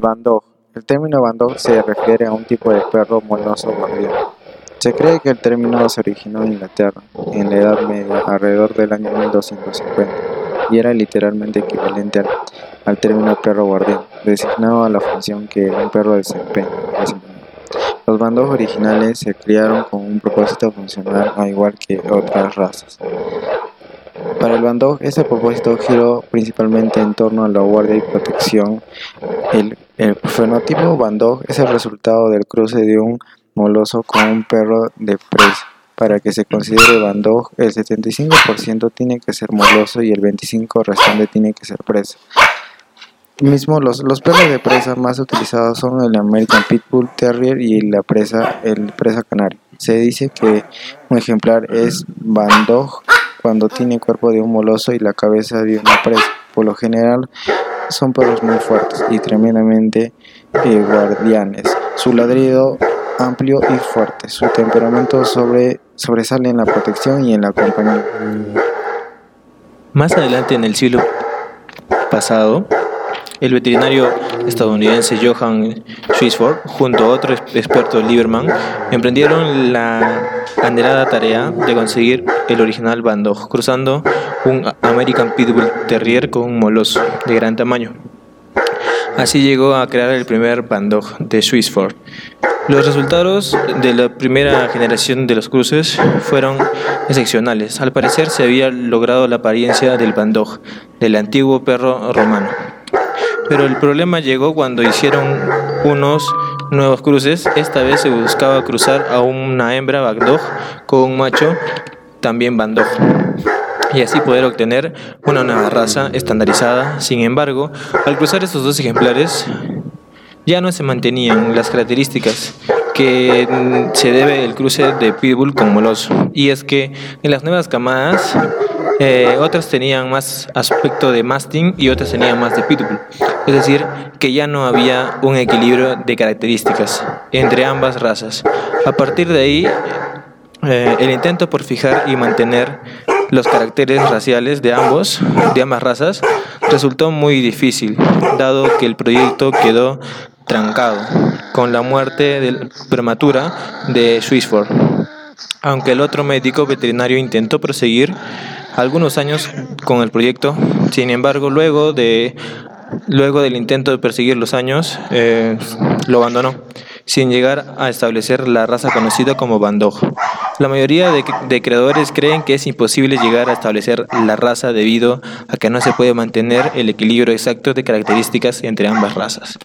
Bandog. El término Bandog se refiere a un tipo de perro moloso guardián. Se cree que el término se originó en Inglaterra, en la Edad Media, alrededor del año 1250, y era literalmente equivalente al, término perro guardián, designado a la función que un perro desempeña. Los bandos originales se criaron con un propósito funcional, al igual que otras razas. Para el bandog, ese propósito giró principalmente en torno a la guardia y protección. El, fenotipo bandog es el resultado del cruce de un moloso con un perro de presa. Para que se considere bandog, el 75% tiene que ser moloso y el 25% restante tiene que ser presa. Mismo los, los perros de presa más utilizados son el American Pitbull Terrier y la presa, el presa canario. Se dice que un ejemplar es bandog cuando tiene cuerpo de un moloso y la cabeza de una presa. Por lo general son perros muy fuertes y tremendamente eh, guardianes. Su ladrido amplio y fuerte. Su temperamento sobre, sobresale en la protección y en la compañía. Más adelante en el siglo pasado, el veterinario estadounidense Johann Swissford, junto a otro experto Lieberman, emprendieron la anhelada tarea de conseguir el original Bandog, cruzando un American Pitbull Terrier con un moloso de gran tamaño. Así llegó a crear el primer Bandog de Swissford. Los resultados de la primera generación de los cruces fueron excepcionales. Al parecer se había logrado la apariencia del Bandog, del antiguo perro romano. Pero el problema llegó cuando hicieron unos nuevos cruces. Esta vez se buscaba cruzar a una hembra Bandog con un macho también Bandog y así poder obtener una nueva raza estandarizada. Sin embargo, al cruzar estos dos ejemplares, ya no se mantenían las características que se debe el cruce de Pitbull con Moloso. Y es que en las nuevas camadas eh, otras tenían más aspecto de masting y otras tenían más de pitbull. Es decir, que ya no había un equilibrio de características entre ambas razas. A partir de ahí, eh, el intento por fijar y mantener los caracteres raciales de ambos, de ambas razas, resultó muy difícil, dado que el proyecto quedó trancado con la muerte prematura de Swissford. Aunque el otro médico veterinario intentó proseguir algunos años con el proyecto. Sin embargo, luego de luego del intento de perseguir los años, eh, lo abandonó, sin llegar a establecer la raza conocida como Bandog. La mayoría de, de, creadores creen que es imposible llegar a establecer la raza debido a que no se puede mantener el equilibrio exacto de características entre ambas razas.